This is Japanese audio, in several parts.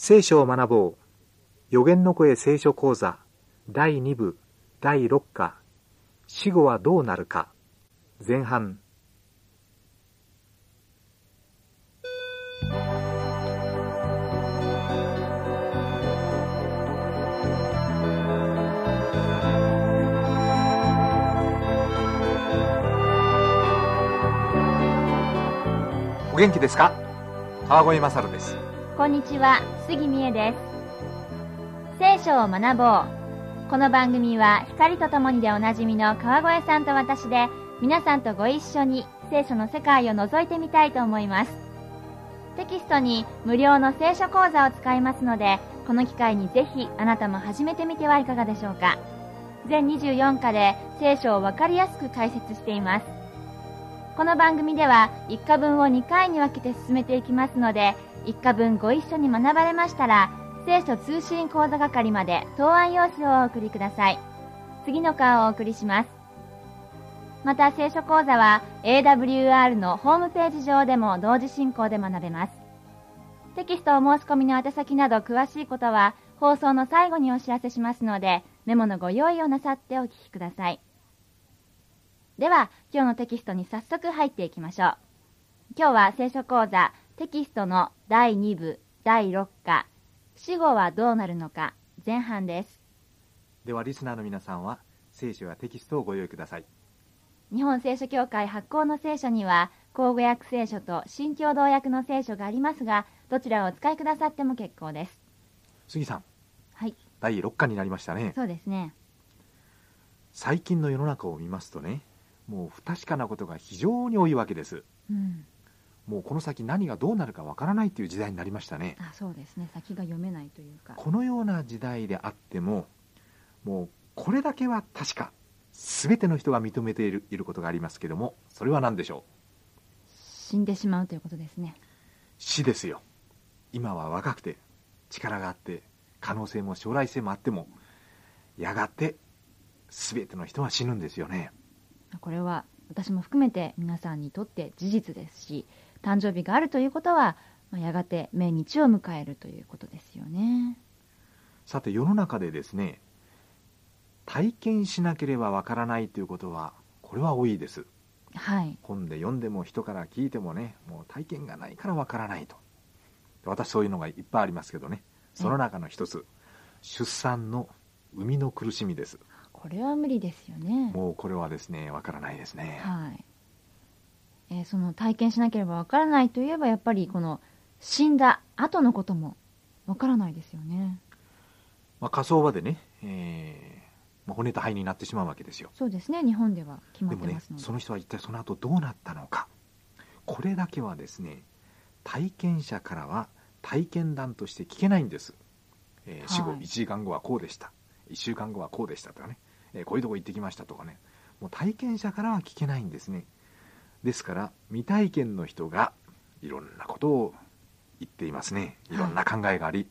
聖書を学ぼう。予言の声聖書講座。第2部。第6課。死後はどうなるか。前半。お元気ですか？川越勝です。こんにちは、杉美恵です。聖書を学ぼう。この番組は光とともにでおなじみの川越さんと私で皆さんとご一緒に聖書の世界を覗いてみたいと思います。テキストに無料の聖書講座を使いますので、この機会にぜひあなたも始めてみてはいかがでしょうか。全24課で聖書をわかりやすく解説しています。この番組では1課分を2回に分けて進めていきますので、1課分ご一緒に学ばれましたら、聖書通信講座係まで答案用紙をお送りください。次の課をお送りします。また聖書講座は AWR のホームページ上でも同時進行で学べます。テキストお申し込みの宛先など詳しいことは放送の最後にお知らせしますので、メモのご用意をなさってお聞きください。では、今日のテキストに早速入っていきましょう。今日は聖書講座テキストの第2部第6課死後はどうなるのか前半です。ではリスナーの皆さんは聖書やテキストをご用意ください日本聖書協会発行の聖書には、口語訳聖書と新共同訳の聖書がありますが、どちらをお使いくださっても結構です。杉さんはい、第6課になりましたねそうですね。最近の世の中を見ますとねもう不確かなことが非常に多いわけですうん。もうこの先何がどうなるかわからないという時代になりましたねあ、そうですね。先が読めないというか。このような時代であってももうこれだけは確か全ての人が認めているいることがありますけどもそれは何でしょう？死んでしまうということですね。死ですよ今は若くて力があって可能性も将来性もあってもやがて全ての人は死ぬんですよねこれは私も含めて皆さんにとって事実ですし、誕生日があるということは、まあやがて命日を迎えるということですよね。さて世の中でですね体験しなければわからないということはこれは多いですはい。本で読んでも人から聞いてもねもう体験がないからわからないと私そういうのがいっぱいありますけどねその中の一つ出産の生みの苦しみですこれは無理ですよね。もうこれはですねわからないですねはい。えーその体験しなければわからないといえばやっぱりこの死んだ後のこともわからないですよね。まあ、火葬場でね、えーまあ、骨と灰になってしまうわけですよ。そうですね。日本では決まってますので。その人は一体その後どうなったのか。これだけはですね体験者からは体験談として聞けないんです、えー死後はい1時間後はこうでした。1週間後はこうでしたとかね、えーこういうとこ行ってきましたとかね。もう体験者からは聞けないんですねですから未体験の人がいろんなことを言っていますね。い。ろんな考えがあり、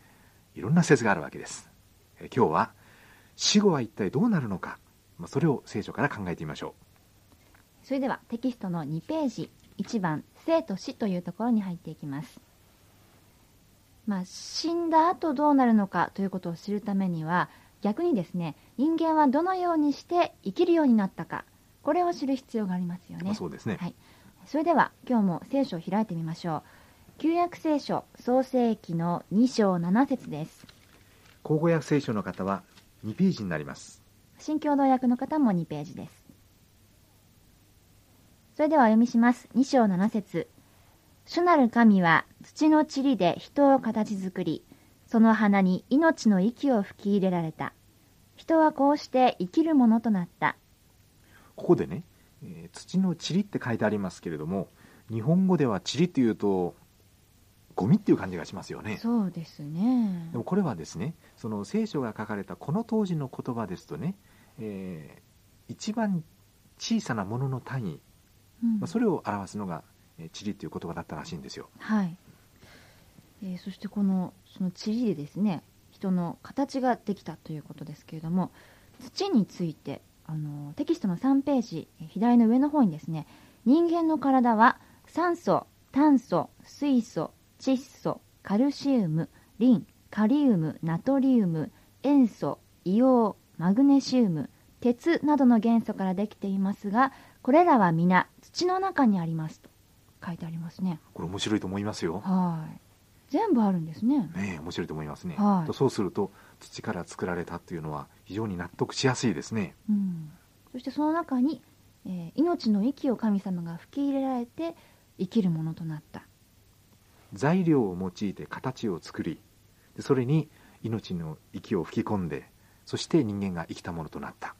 い、ろんな説があるわけです、えー今日は死後は一体どうなるのか、まあ、それを聖書から考えてみましょう。それではテキストの2ページ1番生と死というところに入っていきます。まあ、死んだ後どうなるのかということを知るためには逆にですね人間はどのようにして生きるようになったかこれを知る必要がありますよね。まあそうですね、はい、それでは今日も聖書を開いてみましょう。旧約聖書創世記の2章7節です。口語訳聖書の方は2ページになります。新共同訳の方も2ページです。それではお読みします。2章7節。主なる神は土の塵で人を形作りその鼻に命の息を吹き入れられた。人はこうして生きるものとなったここでね、えー土の塵って書いてありますけれども日本語では塵っていうとゴミっていう感じがしますよね。そうですね。でもこれはですねその聖書が書かれたこの当時の言葉ですとね、えー一番小さなものの単位、うん。まあ、それを表すのがえー塵っていう言葉だったらしいんですよ。はい、えーそしてこのその塵でですね人の形ができたということですけれども土についてあのテキストの3ページえー左の上の方にですね人間の体は酸素炭素水素窒素カルシウムリンカリウムナトリウム塩素硫黄マグネシウム鉄などの元素からできていますがこれらは皆土の中にありますと書いてありますね。これ面白いと思いますよ。はい全部あるんですね。ねえ面白いと思いますね、はい。とそうすると土から作られたっていうのは非常に納得しやすいですね。うん、そしてその中に、えー命の息を神様が吹き入れられて生きるものとなった。材料を用いて形を作りでそれに命の息を吹き込んでそして人間が生きたものとなった。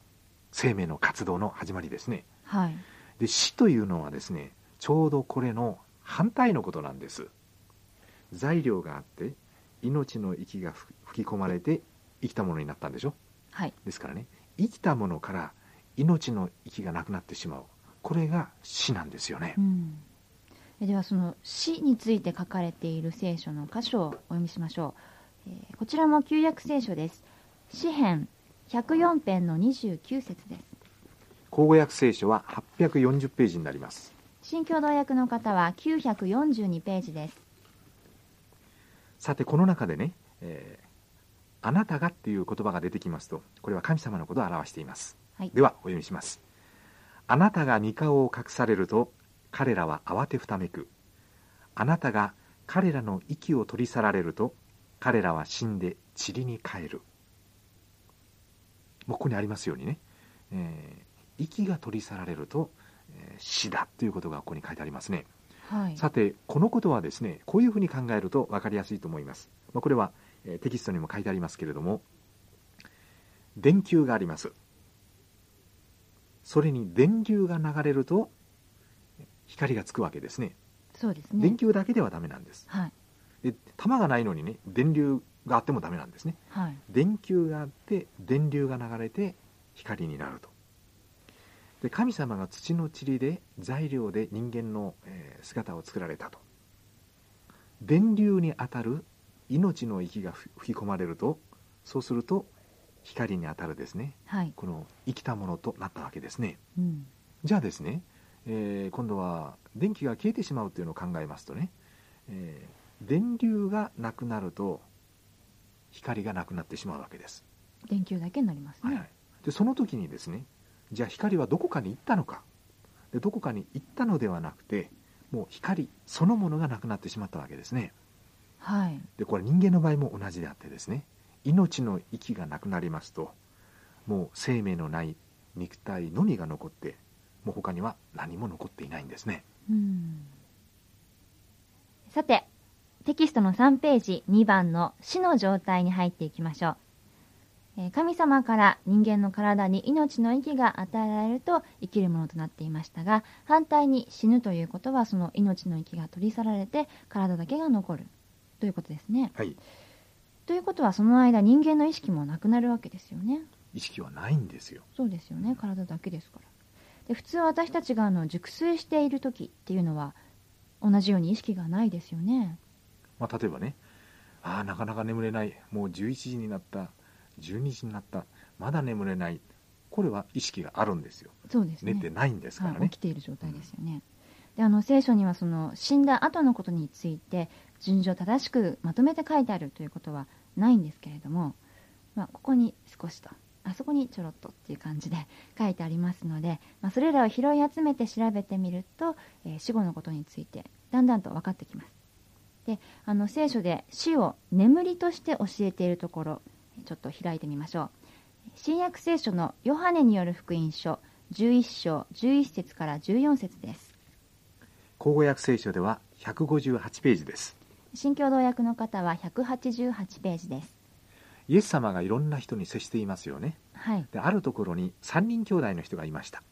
生命の活動の始まりですね。はい。で死というのはですねちょうどこれの反対のことなんです材料があって命の息が吹吹き込まれて生きたものになったんでしょ？はい。ですからね。生きたものから命の息がなくなってしまう。これが死なんですよね。うん、えではその死について書かれている聖書の箇所をお読みしましょう、えーこちらも旧約聖書です。詩編104編の29節です。口語訳聖書は840ページになります。新共同訳の方は942ページですさてこの中でね、えーあなたがっていう言葉が出てきますとこれは神様のことを表しています、はい。ではお読みします。あなたが御顔を隠されると彼らは慌てふためく。あなたが彼らの息を取り去られると彼らは死んで塵に帰る。もうここにありますようにね、えー息が取り去られると、えー死だということがここに書いてありますねはい。さてこのことはですねこういうふうに考えると分かりやすいと思います、まあ、これは、えーテキストにも書いてありますけれども電球があります。それに電流が流れると光がつくわけですね。そうですね。電球だけではダメなんです。はい。で玉がないのにね電流があってもダメなんですね。はい。電球があって電流が流れて光になるとで神様が土の塵で材料で人間の、えー姿を作られたと。電流に当たる命の息がふ吹き込まれるとそうすると光に当たるですね。はい、この生きたものとなったわけですね。うん、じゃあですね、えー今度は電気が消えてしまうというのを考えますとね、えー電流がなくなると光がなくなってしまうわけです、電球だけになりますね、はい。はい、でその時にですねじゃあ光はどこかに行ったのか。でどこかに行ったのではなくてもう光そのものがなくなってしまったわけですね。はい。でこれ人間の場合も同じであってですね命の息がなくなりますともう生命のない肉体のみが残ってもう他には何も残っていないんですね。うん。さてテキストの3ページ2番の死の状態に入っていきましょう、えー神様から人間の体に命の息が与えられると生きるものとなっていましたが反対に死ぬということはその命の息が取り去られて体だけが残る。ということですね。はい。ということはその間人間の意識もなくなるわけですよね。意識はないんですよ。そうですよね。体だけですから。で普通私たちがあの熟睡している時っていうのは同じように意識がないですよね。まあ、例えばねああなかなか眠れない。もう11時になった12時になった。まだ眠れない。これは意識があるんですよ。そうですね。寝てないんですからはい、ね起きている状態ですよね、であの聖書にはその死んだ後のことについて順序正しくまとめて書いてあるということはないんですけれども、まあ、ここに少しとあそこにちょろっとっていう感じで 書いてありますので、まあ、それらを拾い集めて調べてみると、えー死後のことについてだんだんと分かってきます。であの聖書で死を眠りとして教えているところちょっと開いてみましょう。新約聖書のヨハネによる福音書11章11節から14節です。口語訳聖書では158ページです。新共同訳の方は188ページです。イエス様がいろんな人に接していますよね。はい。であるところに3人兄弟の人がいました。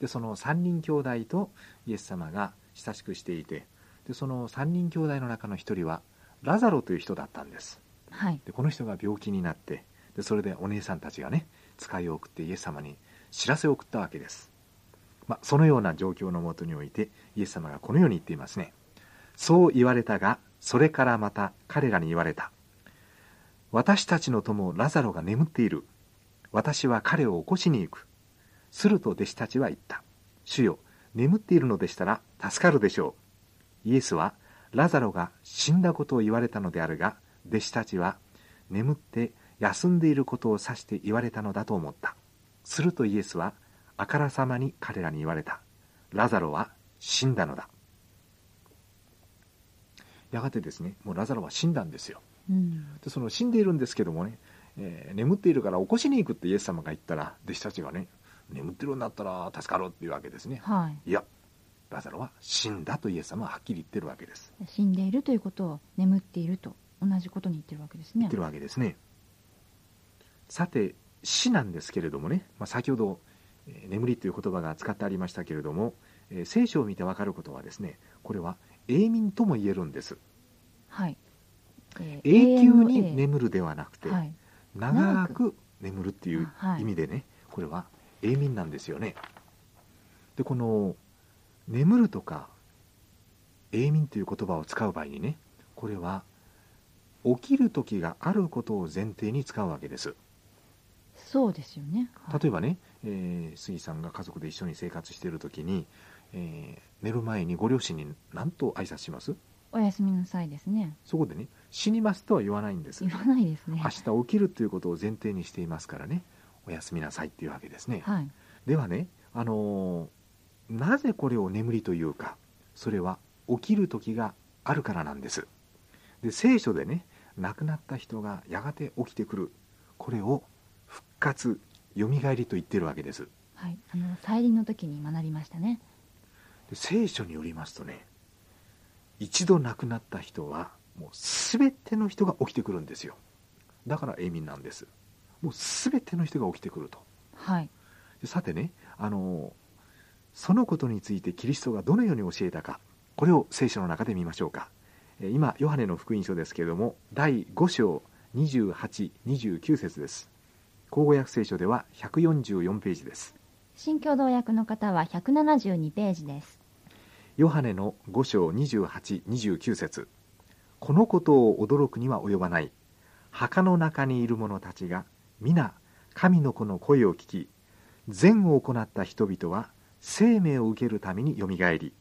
でその3人兄弟とイエス様が親しくしていてでその3人兄弟の中の1人はラザロという人だったんですはい。でこの人が病気になってでそれでお姉さんたちがね使いを送ってイエス様に知らせを送ったわけです、まあ、そのような状況のもとにおいてイエス様がこのように言っていますね。そう言われたがそれからまた彼らに言われた。私たちの友ラザロが眠っている。私は彼を起こしに行く。すると弟子たちは言った。主よ眠っているのでしたら助かるでしょう。イエスはラザロが死んだことを言われたのであるが弟子たちは眠って休んでいることを指して言われたのだと思った。するとイエスはあからさまに彼らに言われた。ラザロは死んだのだ。やがてですねもうラザロは死んだんですよ。うん。でその死んでいるんですけどもね、えー眠っているから起こしに行くってイエス様が言ったら弟子たちがね眠ってるんだったら助かろうっていうわけですね。はい。いやラザロは死んだとイエス様ははっきり言ってるわけです。死んでいるということを眠っていると同じことに言ってるわけですね。言ってるわけですね。さて死なんですけれどもね、まあ、先ほど、えー眠りという言葉が使ってありましたけれども、えー聖書を見て分かることはですねこれは永眠とも言えるんです。はい、えー永久に眠るではなくて、永はい長く眠るっていうはい。意味でね、これは永眠なんですよね。でこの眠るとか永眠という言葉を使う場合にねこれは起きる時があることを前提に使うわけです。そうですよね、はい。例えばね、えー杉さんが家族で一緒に生活している時に、えー寝る前にご両親に何と挨拶します？おやすみなさいですね。そこでね死にますとは言わないんです。言わないですね。明日起きるということを前提にしていますからね。おやすみなさいっていうわけですね。はい。ではね、あのーなぜこれを眠りというかそれは起きる時があるからなんです。で聖書でね亡くなった人がやがて起きてくる。これを復活よみがえりと言ってるわけです。はい。あの再臨の時に学びましたね。で聖書によりますとね一度亡くなった人はもう全ての人が起きてくるんですよ。だから永眠なんです。もう全ての人が起きてくると。はい。でさてねあのそのことについてキリストがどのように教えたかこれを聖書の中で見ましょうか。えー今ヨハネの福音書ですけれども第5章2829節です。口語訳聖書では144ページです。新共同訳の方は172ページです。ヨハネの5章2829節。このことを驚くには及ばない。墓の中にいる者たちが皆神の子の声を聞き善を行った人々は生命を受けるためによみがえり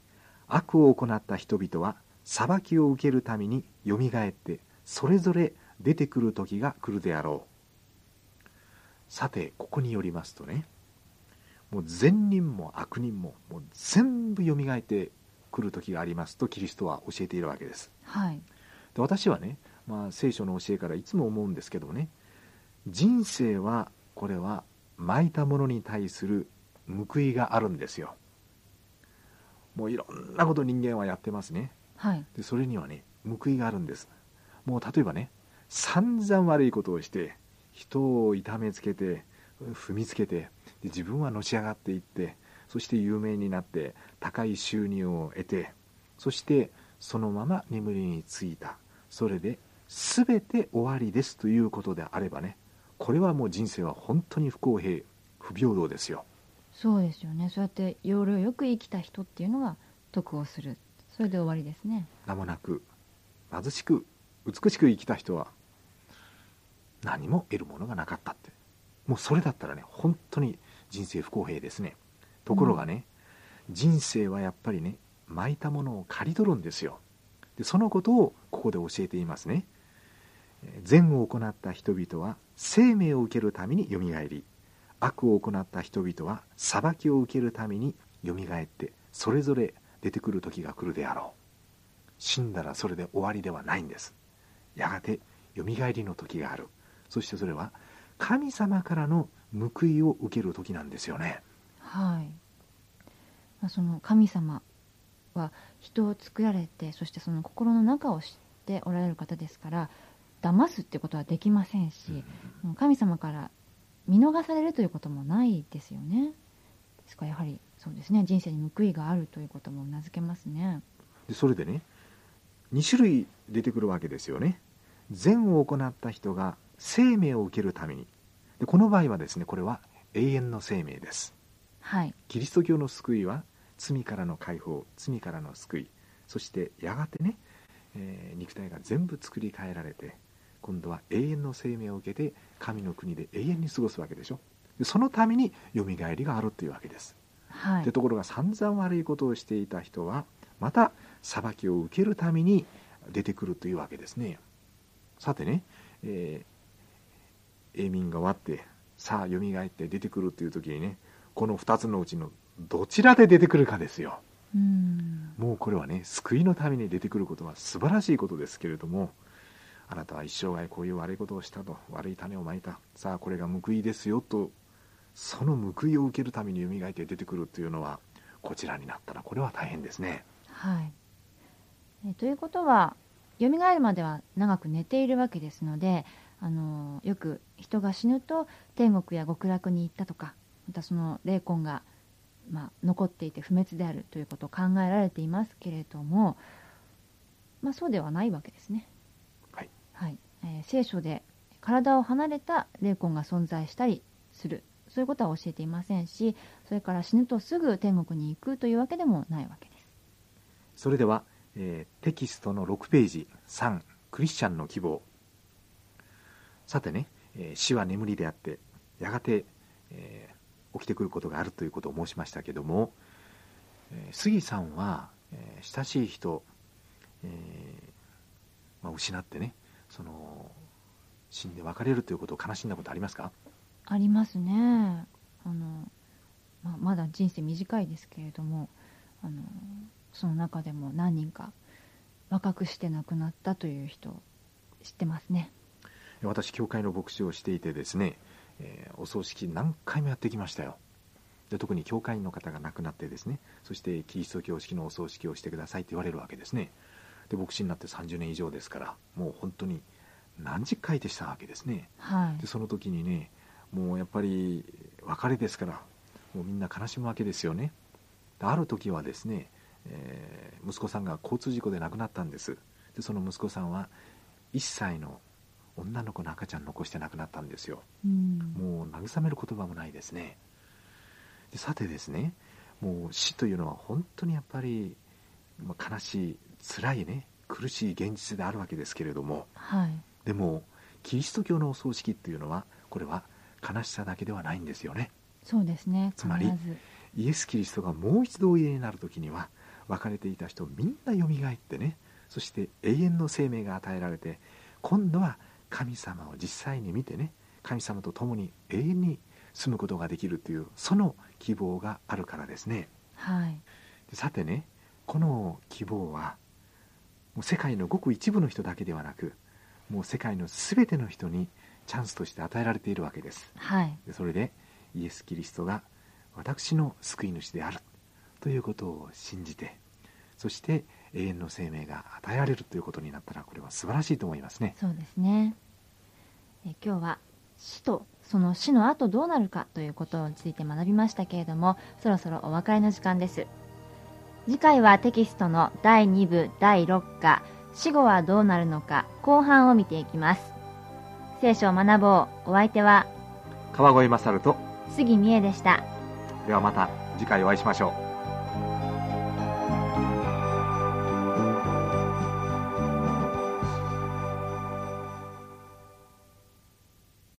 悪を行った人々は裁きを受けるためによみがえってそれぞれ出てくる時が来るであろう。さてここによりますとねもう善人も悪人ももう全部よみがえってくる時がありますとキリストは教えているわけです。はい。で私はね、まあ、聖書の教えからいつも思うんですけどね人生はこれは巻いたものに対する報いがあるんですよ。もういろんなこと人間はやってますねはい。でそれにはね報いがあるんです。もう例えばね散々悪いことをして人を痛めつけて踏みつけてで自分はのし上がっていってそして有名になって高い収入を得てそしてそのまま眠りについた。それで全て終わりですということであればねこれはもう人生は本当に不公平不平等ですよ。そうですよね。そうやって要領よく生きた人っていうのが得をするそれで終わりですね。名もなく貧しく美しく生きた人は何も得るものがなかったって。もうそれだったらね本当に人生不公平ですね。ところがね、人生はやっぱりね巻いたものを刈り取るんですよ。でそのことをここで教えていますね。善を行った人々は生命を受けるためによみがえり。悪を行った人々は裁きを受けるためによみがえってそれぞれ出てくる時が来るであろう。死んだらそれで終わりではないんです。やがてよみがえりの時がある。そしてそれは神様からの報いを受ける時なんですよね。はい、まあ、その神様は人を作られてそしてその心の中を知っておられる方ですから騙すってことはできませんし、神様から見逃されるということもないですよね。ですからやはりそうですね。人生に報いがあるということもうなずけますね。でそれでね2種類出てくるわけですよね。善を行った人が生命を受けるために。でこの場合はですねこれは永遠の生命です。はい。キリスト教の救いは罪からの解放罪からの救い。そしてやがてね、えー肉体が全部作り変えられて今度は永遠の生命を受けて神の国で永遠に過ごすわけでしょ。でそのためによみがえりがあるというわけです、はい。でところが散々悪いことをしていた人はまた裁きを受けるために出てくるというわけですね。さてね、えー永眠が終わってさあ蘇って出てくるという時にねこの2つのうちのどちらで出てくるかですよ。うん。もうこれはね救いのために出てくることは素晴らしいことですけれどもあなたは一生涯こういう悪いことをしたと悪い種をまいた。さあこれが報いですよとその報いを受けるために蘇って出てくるというのはこちらになったらこれは大変ですね。はい。えということは蘇るまでは長く寝ているわけですのであのよく人が死ぬと天国や極楽に行ったとかまたその霊魂が、まあ、残っていて不滅であるということを考えられていますけれども、まあ、そうではないわけですね。はい。はい。えー聖書で体を離れた霊魂が存在したりするそういうことは教えていませんしそれから死ぬとすぐ天国に行くというわけでもないわけです。それでは、えーテキストの6ページ3クリスチャンの希望さてね、えー死は眠りであってやがて、えー起きてくることがあるということを申しましたけども、えー杉さんは、えー親しい人、えーまあ、失ってねその死んで別れるということを悲しんだことありますか？ありますね。あの、まあ、まだ人生短いですけれどもあのその中でも何人か若くして亡くなったという人知ってますね。私教会の牧師をしていてですね、えーお葬式何回もやってきましたよ。で特に教会員の方が亡くなってですねそしてキリスト教式のお葬式をしてくださいって言われるわけですね。で牧師になって30年以上ですからもう本当に何十回でしたわけですね。はい。でその時にねもうやっぱり別れですからもうみんな悲しむわけですよね。である時はですね、えー息子さんが交通事故で亡くなったんです。でその息子さんは1歳の女の子の赤ちゃん残して亡くなったんですよ。うん。もう慰める言葉もないですね。でさてですねもう死というのは本当にやっぱり、まあ悲しい辛いね苦しい現実であるわけですけれども。はい。でもキリスト教のお葬式っていうのはこれは悲しさだけではないんですよね。そうですね。つまりイエス・キリストがもう一度おいでになる時には別れていた人みんなよみがえってねそして永遠の生命が与えられて今度は神様を実際に見てね神様と共に永遠に住むことができるというその希望があるからですね。はい。でさてねこの希望はもう世界のごく一部の人だけではなくもう世界の全ての人にチャンスとして与えられているわけです。はい。でそれでイエス・キリストが私の救い主であるということを信じてそして永遠の生命が与えられるということになったらこれは素晴らしいと思いますね。そうですね。え今日は死とその死の後どうなるかということについて学びましたけれどもそろそろお別れの時間です。次回はテキストの第2部第6課死後はどうなるのか後半を見ていきます聖書を学ぼう。お相手は川越勝と杉美恵でした。ではまた次回お会いしましょう